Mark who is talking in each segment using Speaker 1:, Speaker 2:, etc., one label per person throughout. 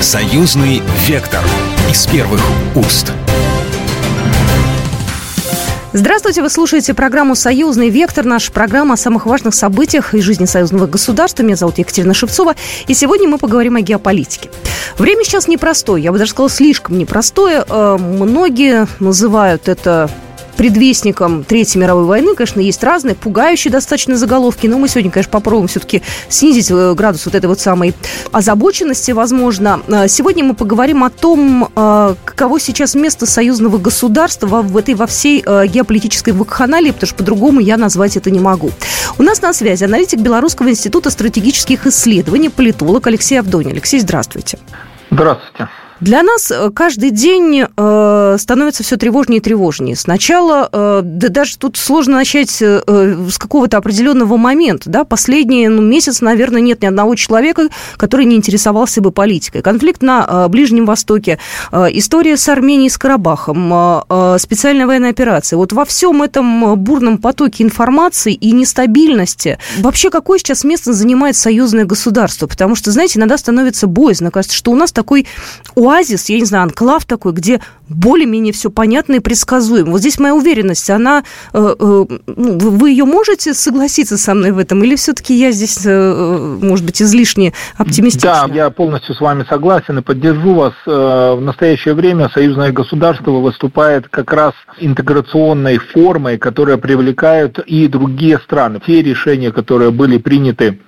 Speaker 1: Союзный вектор из первых уст.
Speaker 2: Здравствуйте, вы слушаете программу «Союзный вектор». Наша программа о самых важных событиях из жизни союзного государства. Меня зовут Екатерина Шевцова. И сегодня мы поговорим о геополитике. Время сейчас непростое, я бы даже сказала, слишком непростое. Э, многие называют это предвестником Третьей мировой войны, конечно, есть разные, пугающие достаточно заголовки, но мы сегодня, конечно, попробуем все-таки снизить э, градус вот этой вот самой озабоченности, возможно. Э, сегодня мы поговорим о том, э, каково сейчас место союзного государства в этой во всей геополитической вакханалии, потому что по-другому я назвать это не могу. У нас на связи аналитик Белорусского института стратегических исследований, политолог Алексей Авдонин. Алексей, здравствуйте.
Speaker 3: Здравствуйте.
Speaker 2: Для нас э, каждый день э, становится все тревожнее и тревожнее. Сначала, э, да даже тут сложно начать э, э, с какого-то определенного момента. Да? Последний ну, месяц, наверное, нет ни одного человека, который не интересовался бы политикой. Конфликт на э, Ближнем Востоке, э, история с Арменией, с Карабахом, э, э, специальная военная операция. Вот во всем этом бурном потоке информации и нестабильности вообще какое сейчас место занимает союзное государство? Потому что, знаете, иногда становится боязно. Кажется, что у нас такой оазис, я не знаю, анклав такой, где более-менее все понятно и предсказуемо. Вот здесь моя уверенность, она, э, э, ну, вы ее можете согласиться со мной в этом, или все-таки я здесь, э, может быть, излишне оптимистична?
Speaker 3: Да, я полностью с вами согласен и поддержу вас. В настоящее время союзное государство выступает как раз интеграционной формой, которая привлекает и другие страны. Те решения, которые были приняты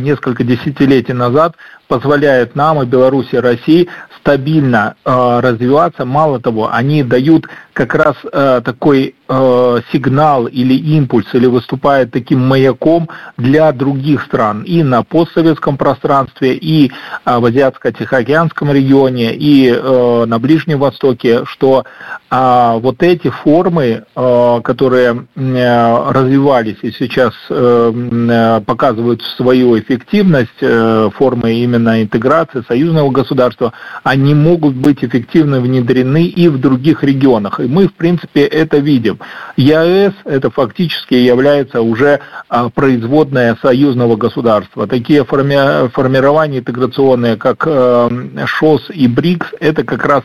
Speaker 3: несколько десятилетий назад позволяют нам и Беларуси, России стабильно э, развиваться. Мало того, они дают как раз э, такой э, сигнал или импульс, или выступают таким маяком для других стран и на постсоветском пространстве, и э, в Азиатско-Тихоокеанском регионе, и э, на Ближнем Востоке, что э, вот эти формы, э, которые э, развивались и сейчас э, э показывают свою эффективность, э, формы именно интеграции союзного государства, они могут быть эффективно внедрены и в других регионах. Мы, в принципе, это видим. ЕАЭС это фактически является уже а, производная союзного государства. Такие форми формирования интеграционные, как э, ШОС и БРИКС, это как раз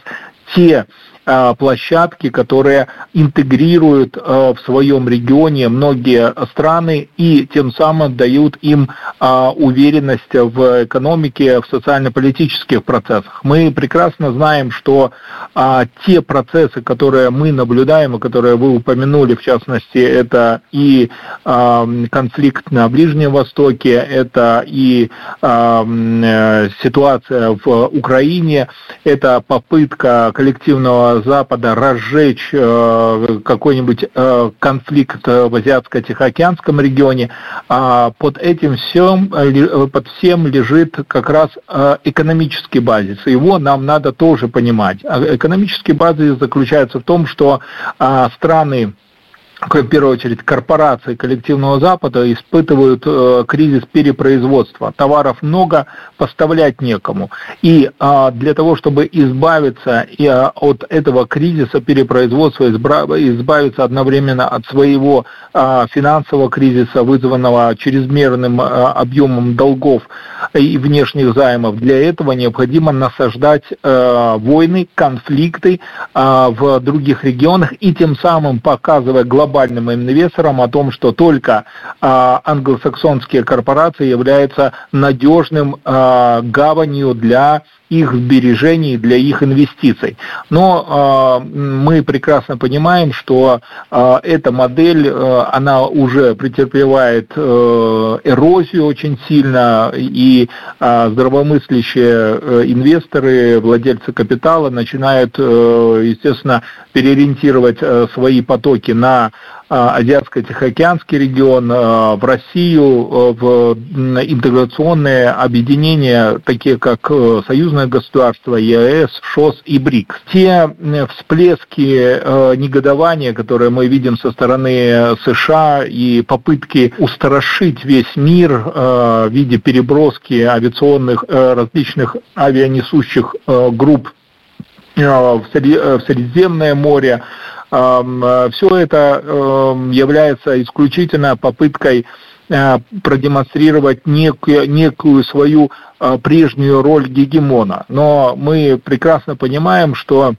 Speaker 3: те площадки, которые интегрируют э, в своем регионе многие страны и тем самым дают им э, уверенность в экономике, в социально-политических процессах. Мы прекрасно знаем, что те процессы, которые мы наблюдаем и которые вы упомянули, в частности, это и конфликт на Ближнем Востоке, это и ситуация в Украине, это попытка коллективного Запада разжечь э, какой-нибудь э, конфликт в Азиатско-Тихоокеанском регионе, а под этим всем, э, под всем лежит как раз экономический базис. Его нам надо тоже понимать. А экономический базис заключается в том, что страны в первую очередь корпорации коллективного Запада испытывают э, кризис перепроизводства. Товаров много, поставлять некому. И э, для того, чтобы избавиться э, от этого кризиса перепроизводства, избавиться одновременно от своего э, финансового кризиса, вызванного чрезмерным э, объемом долгов и внешних займов, для этого необходимо насаждать э, войны, конфликты э, в других регионах и тем самым показывая глобальную глобальным инвесторам о том, что только а, англосаксонские корпорации являются надежным а, гаванью для их сбережений, для их инвестиций. Но э, мы прекрасно понимаем, что э, эта модель, э, она уже претерпевает э, эрозию очень сильно, и э, здравомыслящие э, инвесторы, владельцы капитала начинают, э, естественно, переориентировать э, свои потоки на Азиатско-Тихоокеанский регион, в Россию, в интеграционные объединения, такие как Союзное союзное государство, ЕАЭС, ШОС и БРИКС. Те всплески э, негодования, которые мы видим со стороны США и попытки устрашить весь мир э, в виде переброски авиационных э, различных авианесущих э, групп э, в Средиземное море, все это является исключительно попыткой продемонстрировать некую, некую свою прежнюю роль гегемона. Но мы прекрасно понимаем, что э,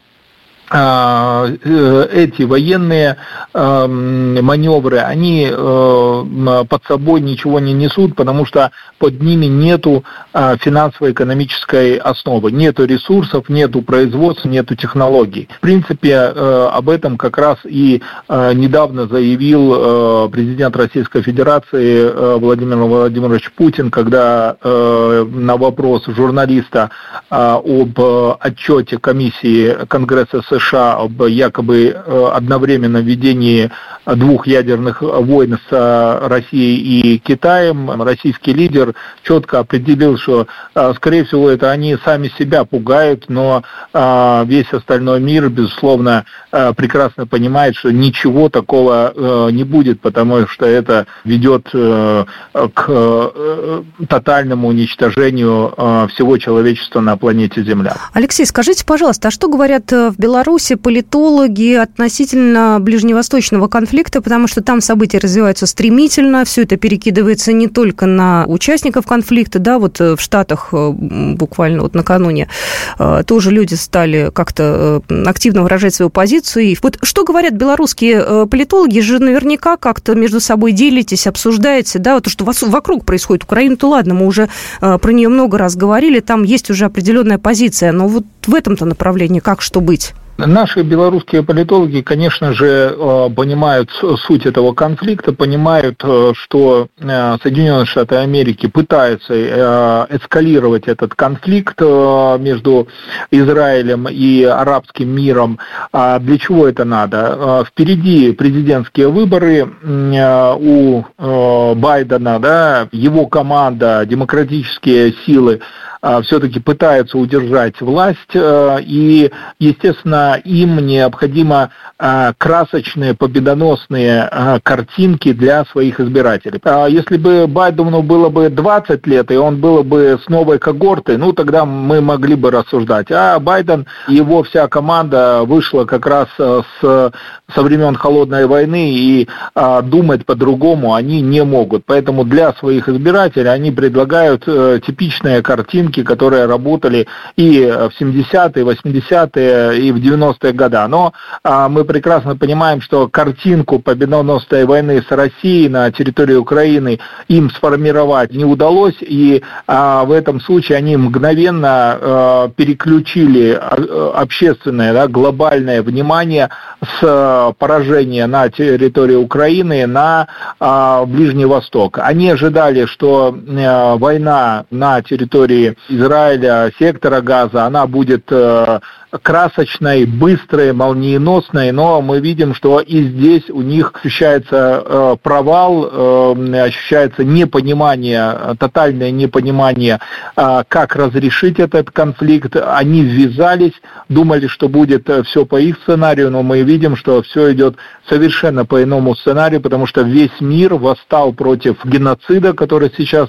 Speaker 3: эти военные маневры, они э, под собой ничего не несут, потому что под ними нету а, финансово-экономической основы, нету ресурсов, нету производства, нету технологий. В принципе, э, об этом как раз и недавно заявил президент Российской Федерации Владимир Владимирович Путин, когда на вопрос журналиста об отчете комиссии Конгресса США США об якобы э, одновременном ведении двух ядерных войн с э, Россией и Китаем, российский лидер четко определил, что, э, скорее всего, это они сами себя пугают, но весь остальной мир, безусловно, прекрасно понимает, что ничего такого не будет, потому что это ведет к тотальному уничтожению всего человечества на планете Земля.
Speaker 2: Алексей, скажите, пожалуйста, а что говорят в Беларуси Беларуси политологи относительно ближневосточного конфликта, потому что там события развиваются стремительно, все это перекидывается не только на участников конфликта, да, вот э, в Штатах э, буквально вот накануне э, тоже люди стали как-то активно выражать свою позицию. И вот что говорят белорусские политологи, же наверняка как-то между собой делитесь, обсуждаете, да, вот то, что вокруг происходит. Украина, то ладно, мы уже про нее много раз говорили, там есть уже определенная позиция, но вот в этом-то направлении как что быть?
Speaker 3: Наши белорусские политологи, конечно же, э, понимают суть этого конфликта, понимают, э, что э, Соединенные Штаты Америки пытаются эскалировать этот конфликт между Израилем и арабским миром. А для чего это надо? Впереди президентские выборы у Байдена, да, его команда, демократические силы все-таки пытаются удержать власть, э, и, естественно, им необходимо а, красочные, победоносные а, картинки для своих избирателей. Если бы Байдену было бы 20 лет, и он был бы с новой когортой, ну, тогда мы могли бы рассуждать. А Байден, его вся команда вышла как раз э, с, со времен Холодной войны, и думать по-другому они не могут. Поэтому для своих избирателей они предлагают э, типичные картинки, рынки, которые работали и в 70-е, 80-е, и в 90-е годы. Но а, мы прекрасно понимаем, что картинку победоносной войны с Россией на территории Украины им сформировать не удалось, и а, в этом случае они мгновенно а, переключили общественное, да, глобальное внимание с поражения на территории Украины на Ближний Восток. Они ожидали, что война на территории Израиля, сектора газа, она будет э, красочной, быстрой, молниеносной, но мы видим, что и здесь у них ощущается э, провал, э, ощущается непонимание, тотальное непонимание, э, как разрешить этот конфликт. Они ввязались, думали, что будет все по их сценарию, но мы видим, что все идет совершенно по иному сценарию, потому что весь мир восстал против геноцида, который сейчас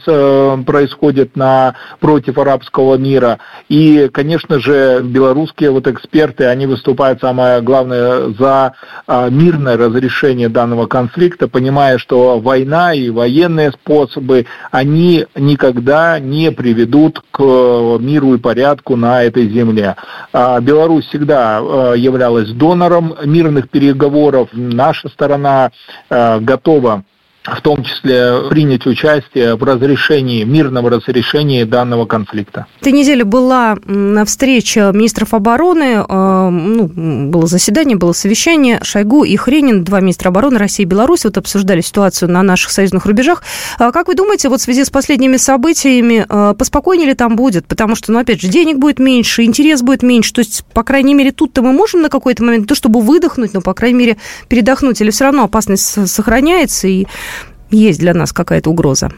Speaker 3: происходит на, против арабского мира. И, конечно же, белорусские вот эксперты, они выступают, самое главное, за а, мирное разрешение данного конфликта, понимая, что война и военные способы, они никогда не приведут к миру и порядку на этой земле. А, Беларусь всегда а, являлась донором мирных переговоров. Наша сторона готова в том числе принять участие в разрешении, мирном разрешении данного конфликта.
Speaker 2: Этой неделе была встреча министров обороны, э, ну, было заседание, было совещание, Шойгу и Хренин, два министра обороны России и Беларуси, вот обсуждали ситуацию на наших союзных рубежах. А как вы думаете, вот в связи с последними событиями, э, поспокойнее ли там будет? Потому что, ну, опять же, денег будет меньше, интерес будет меньше, то есть, по крайней мере, тут-то мы можем на какой-то момент, то чтобы выдохнуть, но, по крайней мере, передохнуть, или все равно опасность сохраняется, и есть для нас какая-то угроза?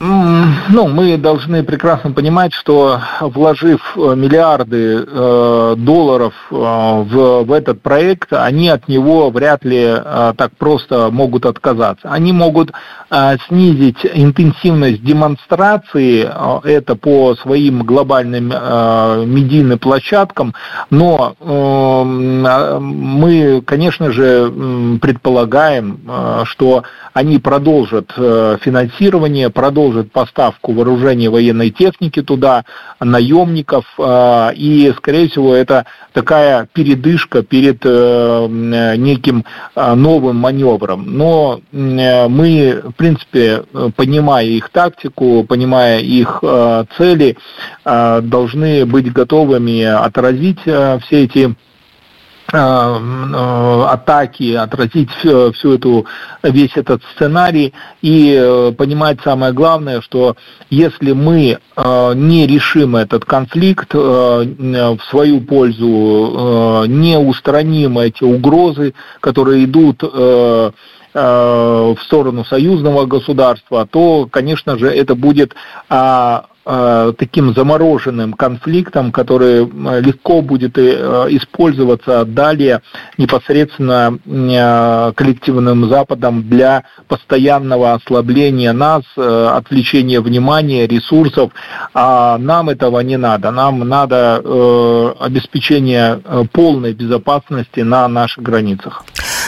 Speaker 3: Ну, мы должны прекрасно понимать, что вложив э, миллиарды э, долларов э, в, в этот проект, они от него вряд ли э, так просто могут отказаться. Они могут э, снизить интенсивность демонстрации, э, это по своим глобальным э, медийным площадкам, но э, мы, конечно же, предполагаем, э, что они продолжат э, финансирование, продолжат поставку вооружения военной техники туда, наемников, э, и, скорее всего, это такая передышка перед э, неким новым маневром. Но мы, в принципе, понимая их тактику, понимая их цели, должны быть готовыми отразить все эти Э, э, атаки, отразить всю, всю эту, весь этот сценарий. И э, понимать самое главное, что если мы не решим этот конфликт в свою пользу, не устраним эти угрозы, которые идут в сторону союзного государства, то, конечно же, это будет а, Э, таким замороженным конфликтом, который э, легко будет э, использоваться далее непосредственно коллективным Западом для постоянного ослабления нас, отвлечения внимания, ресурсов. А нам этого не надо. Нам надо обеспечение полной безопасности на наших границах.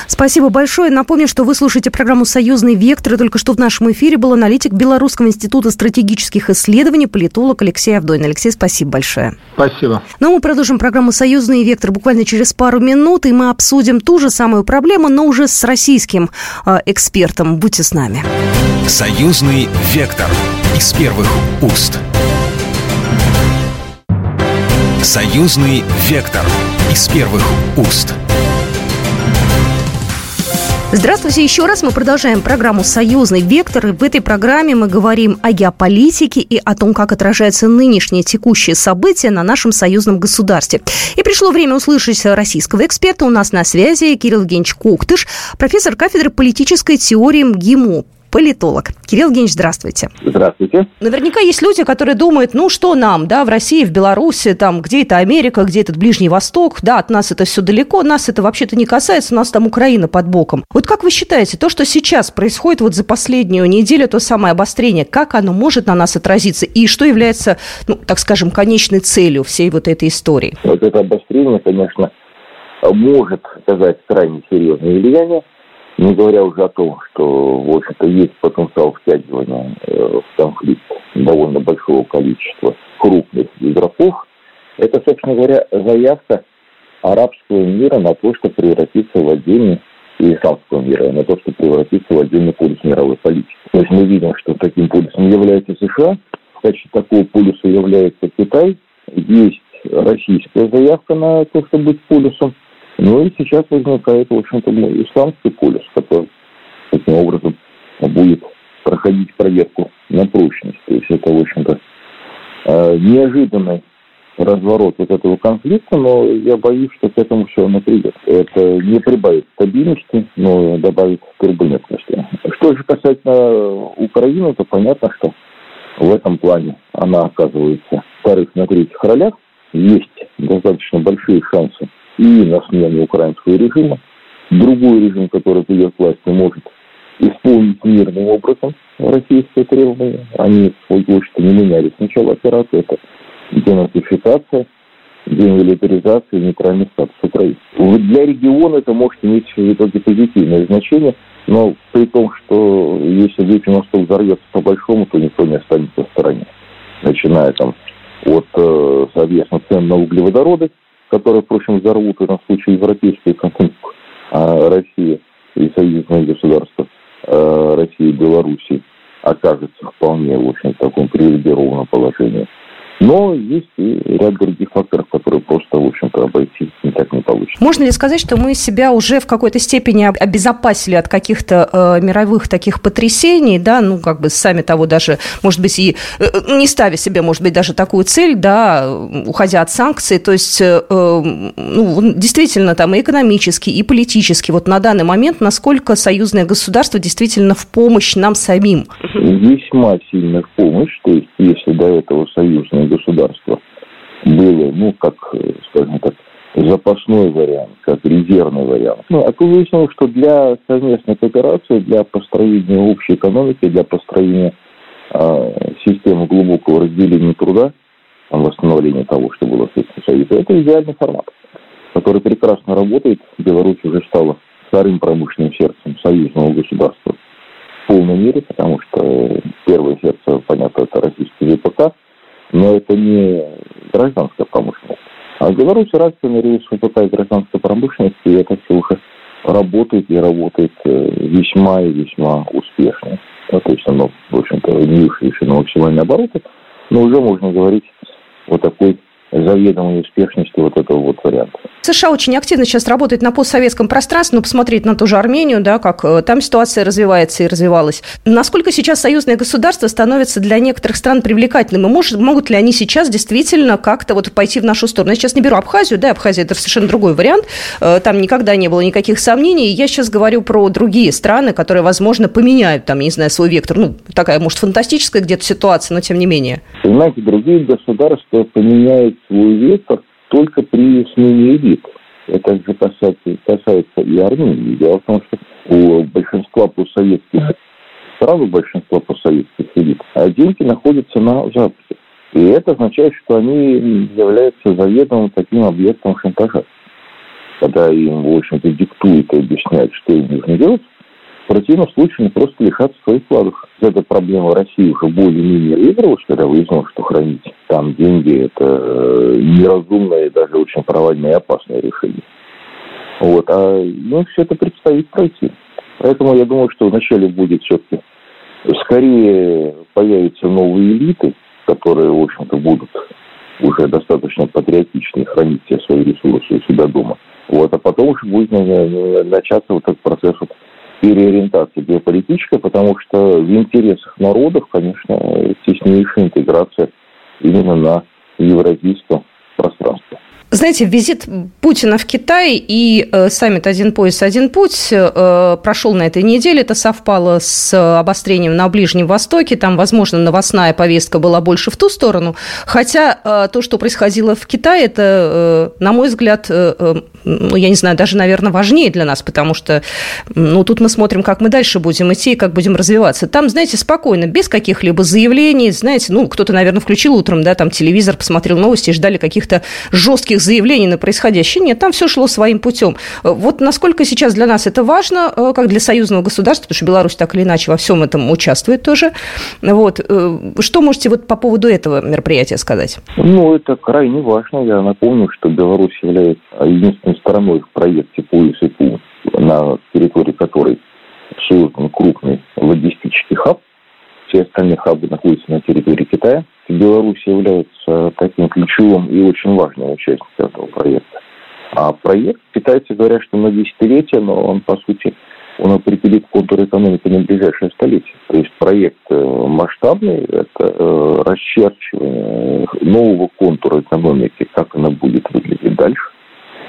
Speaker 2: Спасибо большое. Напомню, что вы слушаете программу «Союзный вектор». И только что в нашем эфире был аналитик Белорусского института стратегических исследований, политолог Алексей Авдонин. Алексей, спасибо большое.
Speaker 3: Спасибо.
Speaker 2: Ну, мы продолжим программу «Союзный вектор» буквально через пару минут, и мы обсудим ту же самую проблему, но уже с российским э, экспертом. Будьте с нами.
Speaker 1: «Союзный вектор» из первых уст. «Союзный вектор» из первых уст.
Speaker 2: Здравствуйте еще раз. Мы продолжаем программу «Союзный вектор». И в этой программе мы говорим о геополитике и о том, как отражаются нынешние текущие события на нашем союзном государстве. И пришло время услышать российского эксперта. У нас на связи Кирилл Евгеньевич Коктыш, профессор кафедры политической теории МГИМО политолог. Кирилл Евгеньевич, здравствуйте.
Speaker 4: Здравствуйте.
Speaker 2: Наверняка есть люди, которые думают, ну что нам, да, в России, в Беларуси, там, где это Америка, где этот Ближний Восток, да, от нас это все далеко, нас это вообще-то не касается, у нас там Украина под боком. Вот как вы считаете, то, что сейчас происходит вот за последнюю неделю, то самое обострение, как оно может на нас отразиться и что является, ну, так скажем, конечной целью всей вот этой истории?
Speaker 4: Вот это обострение, конечно, может оказать крайне серьезное влияние не говоря уже о том, что, в общем-то, есть потенциал втягивания э, в конфликт довольно большого количества крупных игроков, это, собственно говоря, заявка арабского мира на то, что превратится в отдельный исламского мира, на то, что превратится в отдельный полюс мировой политики. То есть мы видим, что таким полюсом является США, качестве такого полюса является Китай, есть российская заявка на то, чтобы быть полюсом, ну и сейчас возникает, в общем-то, исламский полюс, который таким образом будет проходить проверку на прочность. То есть это, в общем-то, э, неожиданный разворот вот этого конфликта, но я боюсь, что к этому все равно придет. Это не прибавит стабильности, но добавит турбулентности. Что же касательно Украины, то понятно, что в этом плане она оказывается вторых на третьих ролях. Есть достаточно большие шансы и на смену украинского режима. Другой режим, который придет к власти, может исполнить мирным образом российские требования. Они, в свою очередь, не меняли сначала операцию. Это денацификация, демилитаризация и нейтральный статус Украины. Для региона это может иметь в итоге позитивное значение, но при том, что если Ближний Восток взорвется по-большому, то никто не останется в стороне. Начиная там от, э, соответственно, цен на углеводороды, которые, впрочем, взорвут в этом случае европейские экономику а Россия и союзные государства а России и Белоруссии окажется вполне, в общем, в таком привилегированном положении. Но есть и ряд других факторов, которые просто, в общем-то, обойти никак не получится.
Speaker 2: Можно ли сказать, что мы себя уже в какой-то степени обезопасили от каких-то э, мировых таких потрясений, да, ну, как бы сами того даже, может быть, и э, не ставя себе, может быть, даже такую цель, да, уходя от санкций, то есть, э, ну, действительно, там и экономически, и политически, вот на данный момент, насколько союзное государство действительно в помощь нам самим?
Speaker 4: Весьма сильно в помощь, то есть, если до этого союзное государство было, ну, как, скажем так, запасной вариант, как резервный вариант. Ну, а выяснилось, что для совместной кооперации, для построения общей экономики, для построения э, системы глубокого разделения труда, там, восстановления того, что было в Советском Союзе, это идеальный формат, который прекрасно работает. Беларусь уже стала вторым промышленным сердцем союзного государства в полной мере, потому что первое сердце, понятно, это российский ВПК, но это не гражданская промышленность. А в Беларуси развита рельс ВПК и гражданской промышленности, и это все уже работает и работает э, весьма и весьма успешно. Ну, то есть оно, в общем-то, не вышли на максимальные обороты, но уже можно говорить о такой заведомой успешности вот этого вот варианта.
Speaker 2: США очень активно сейчас работает на постсоветском пространстве, но посмотреть на ту же Армению, да, как э, там ситуация развивается и развивалась. Насколько сейчас союзное государство становится для некоторых стран привлекательным? И может, могут ли они сейчас действительно как-то вот пойти в нашу сторону? Я сейчас не беру Абхазию, да, Абхазия это совершенно другой вариант. Э, там никогда не было никаких сомнений. Я сейчас говорю про другие страны, которые, возможно, поменяют там, не знаю, свой вектор. Ну, такая, может, фантастическая где-то ситуация, но тем не менее.
Speaker 4: Понимаете, другие государства поменяют свой вектор только при смене элит. Это же касается, касается и Армении. Дело в том, что у большинства постсоветских стран, большинства постсоветских элит, деньги находятся на Западе. И это означает, что они являются заведомым таким объектом шантажа. Когда им, в общем-то, диктуют и объясняют, что им нужно делать, в противном случае они просто лишатся своих вкладов. Эта проблема России уже более-менее выигралась, когда выяснилось, что хранить там деньги – это э, неразумное и даже очень провальное и опасное решение. Вот. А ну, все это предстоит пройти. Поэтому я думаю, что вначале будет все-таки скорее появятся новые элиты, которые, в общем-то, будут уже достаточно патриотичны хранить все свои ресурсы у себя дома. Вот, а потом уже будет начаться вот этот процесс вот переориентация геополитическая, потому что в интересах народов, конечно, теснейшая интеграция именно на евразийском пространстве.
Speaker 2: Знаете, визит Путина в Китай и э, саммит «Один пояс, один путь» э, прошел на этой неделе. Это совпало с обострением на Ближнем Востоке. Там, возможно, новостная повестка была больше в ту сторону. Хотя э, то, что происходило в Китае, это, э, на мой взгляд, э, э ну, я не знаю, даже, наверное, важнее для нас, потому что, ну, тут мы смотрим, как мы дальше будем идти и как будем развиваться. Там, знаете, спокойно, без каких-либо заявлений, знаете, ну, кто-то, наверное, включил утром, да, там телевизор, посмотрел новости и ждали каких-то жестких заявлений на происходящее. Нет, там все шло своим путем. Вот насколько сейчас для нас это важно, э, как для союзного государства, потому что Беларусь так или иначе во всем этом участвует тоже. Вот. Э, что можете вот по поводу этого мероприятия сказать?
Speaker 4: Ну, это крайне важно. Я напомню, что Беларусь является единственной стороной в проекте «Пояс и путь», на территории которой создан крупный логистический хаб. Все остальные хабы находятся на территории Китая. Беларусь является таким ключевым и очень важным участником этого проекта. А проект, китайцы говорят, что на десятилетия, но он, по сути, он определит контур экономики на ближайшее столетие. То есть проект э, масштабный, это э, расчерчивание нового контура экономики, как она будет выглядеть дальше.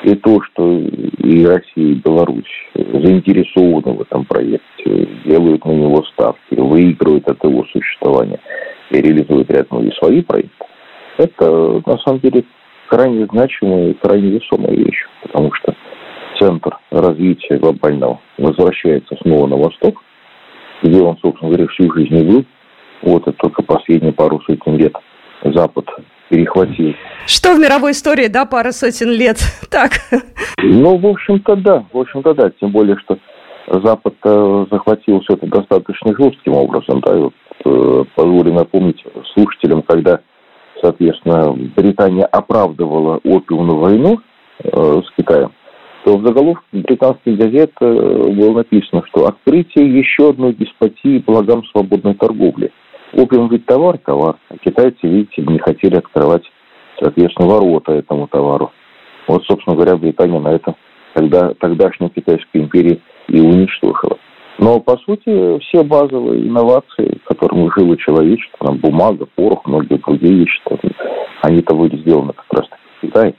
Speaker 4: И то, что и Россия, и Беларусь заинтересованы в этом проекте, делают на него ставки, выигрывают от его существования и реализуют ряд ну, и свои проекты, это на самом деле крайне значимая и крайне весомая вещь, потому что центр развития глобального возвращается снова на восток, где он, собственно говоря, всю жизнь и был. Вот это только последние пару сотен лет Запад перехватил.
Speaker 2: Что в мировой истории, да, пара сотен лет? Так.
Speaker 4: Ну, в общем-то, да. В общем-то, да. Тем более, что Запад захватил все это достаточно жестким образом. Да, и вот, э, позволю напомнить слушателям, когда, соответственно, Британия оправдывала опиумную войну э, с Китаем, то в заголовке британских газет э, было написано, что открытие еще одной деспотии благам свободной торговли – Опиум ведь товар, товар. А китайцы, видите, не хотели открывать, соответственно, ворота этому товару. Вот, собственно говоря, Британия на этом тогда, тогдашней Китайской империи и уничтожила. Но, по сути, все базовые инновации, которым жило человечество, там, бумага, порох, многие другие вещи, они-то были сделаны как раз в Китае.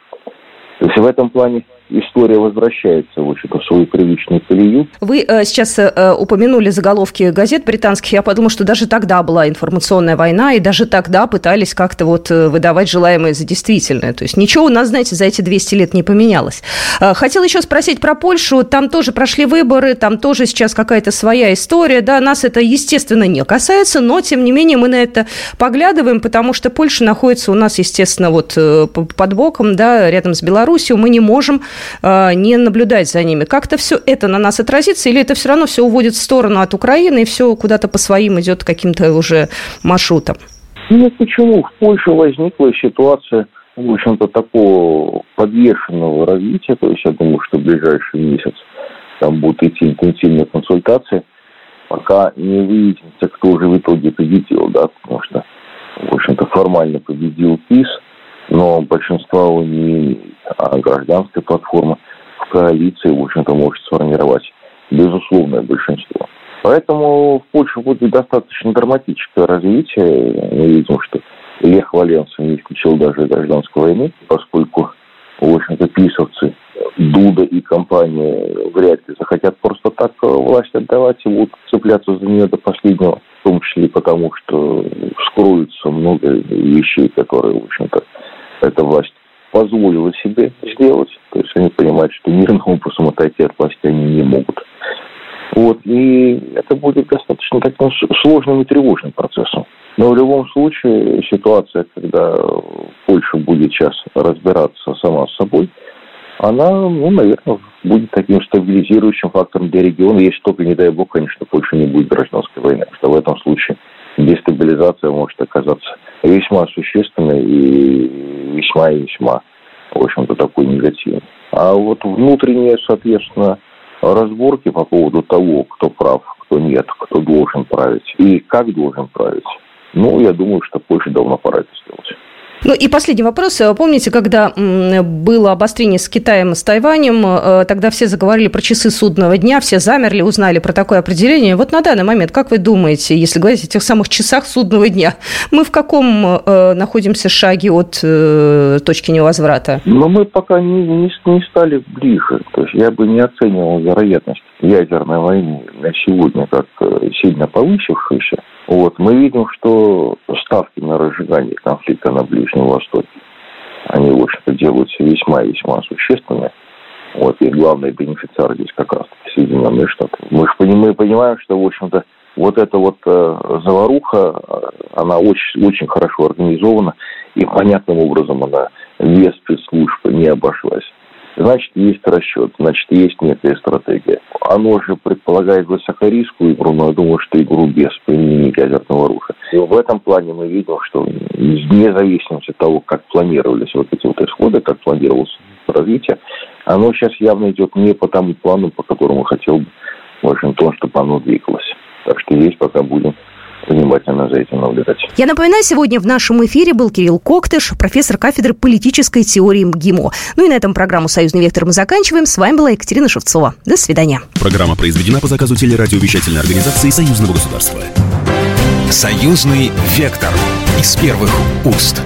Speaker 4: То есть в этом плане история возвращается в общем-то, в свою привычную колею.
Speaker 2: Вы э, сейчас э, упомянули заголовки газет британских. Я подумала, что даже тогда была информационная война, и даже тогда пытались как-то вот э, выдавать желаемое за действительное. То есть ничего у нас, знаете, за эти 200 лет не поменялось. Э, хотела еще спросить про Польшу. Там тоже прошли выборы, там тоже сейчас какая-то своя история. Да, нас это, естественно, не касается, но, тем не менее, мы на это поглядываем, потому что Польша находится у нас, естественно, вот э, под боком, да, рядом с Белоруссией. Мы не можем Э, не наблюдать за ними. Как-то все это на нас отразится, или это все равно все уводит в сторону от Украины, и все куда-то по своим идет каким-то уже маршрутом?
Speaker 4: Нет, почему? В Польше возникла ситуация, в общем-то, такого подвешенного развития. То есть я думаю, что в ближайший месяц там будут идти интенсивные консультации, пока не выяснится, кто же в итоге победил, да, потому что, в общем-то, формально победил ПИС, но большинства он не имеет а гражданская платформа в коалиции, в общем-то, может сформировать безусловное большинство. Поэтому в Польше будет достаточно драматическое развитие. Мы видим, что Лех Валенса не исключил даже гражданской войны, поскольку, в общем-то, писовцы Дуда и компания вряд ли захотят просто так власть отдавать и будут цепляться за нее до последнего, в том числе потому, что вскроются много вещей, которые, в общем-то, эта власть позволила себе сделать. То есть они понимают, что мирным образом отойти от власти они не могут. Вот, и это будет достаточно таким сложным и тревожным процессом. Но в любом случае ситуация, когда Польша будет сейчас разбираться сама с собой, она, ну, наверное, будет таким стабилизирующим фактором для региона, если только, не дай бог, конечно, Польша не будет гражданской войны. Потому что в этом случае дестабилизация может оказаться весьма существенной и весьма и весьма, в общем-то, такой негативной. А вот внутренние, соответственно, разборки по поводу того, кто прав, кто нет, кто должен править и как должен править, ну, я думаю, что Польше давно пора это сделать.
Speaker 2: Ну и последний вопрос. Помните, когда было обострение с Китаем и с Тайванем, э, тогда все заговорили про часы судного дня, все замерли, узнали про такое определение. Вот на данный момент, как вы думаете, если говорить о тех самых часах судного дня, мы в каком э, находимся шаге от э, точки невозврата?
Speaker 4: Но мы пока не, не, не стали ближе. То есть я бы не оценивал вероятность ядерной войны на сегодня как э, сильно повысившуюся. Вот. Мы видим, что ставки на разжигание конфликта на Ближнем Востоке, они, в общем-то, делаются весьма и весьма существенные. Вот, и главный бенефициар здесь как раз Соединенные Штаты. Мы же понимаем, понимаем, что, в общем-то, вот эта вот э, заваруха, э, она очень, очень хорошо организована, и понятным образом она без спецслужб не обошлась значит, есть расчет, значит, есть некая стратегия. Оно же предполагает высокорисковую игру, но я думаю, что игру без применения ядерного оружия. И в этом плане мы видим, что вне зависимости от того, как планировались вот эти вот исходы, как планировалось развитие, оно сейчас явно идет не по тому плану, по которому хотел бы Вашингтон, чтобы оно двигалось. Так что здесь пока будем внимательно за этим наблюдать.
Speaker 2: Я напоминаю, сегодня в нашем эфире был Кирилл Коктыш, профессор кафедры политической теории МГИМО. Ну и на этом программу «Союзный вектор» мы заканчиваем. С вами была Екатерина Шевцова. До свидания.
Speaker 1: Программа произведена по заказу телерадиовещательной организации Союзного государства. «Союзный вектор» из первых уст.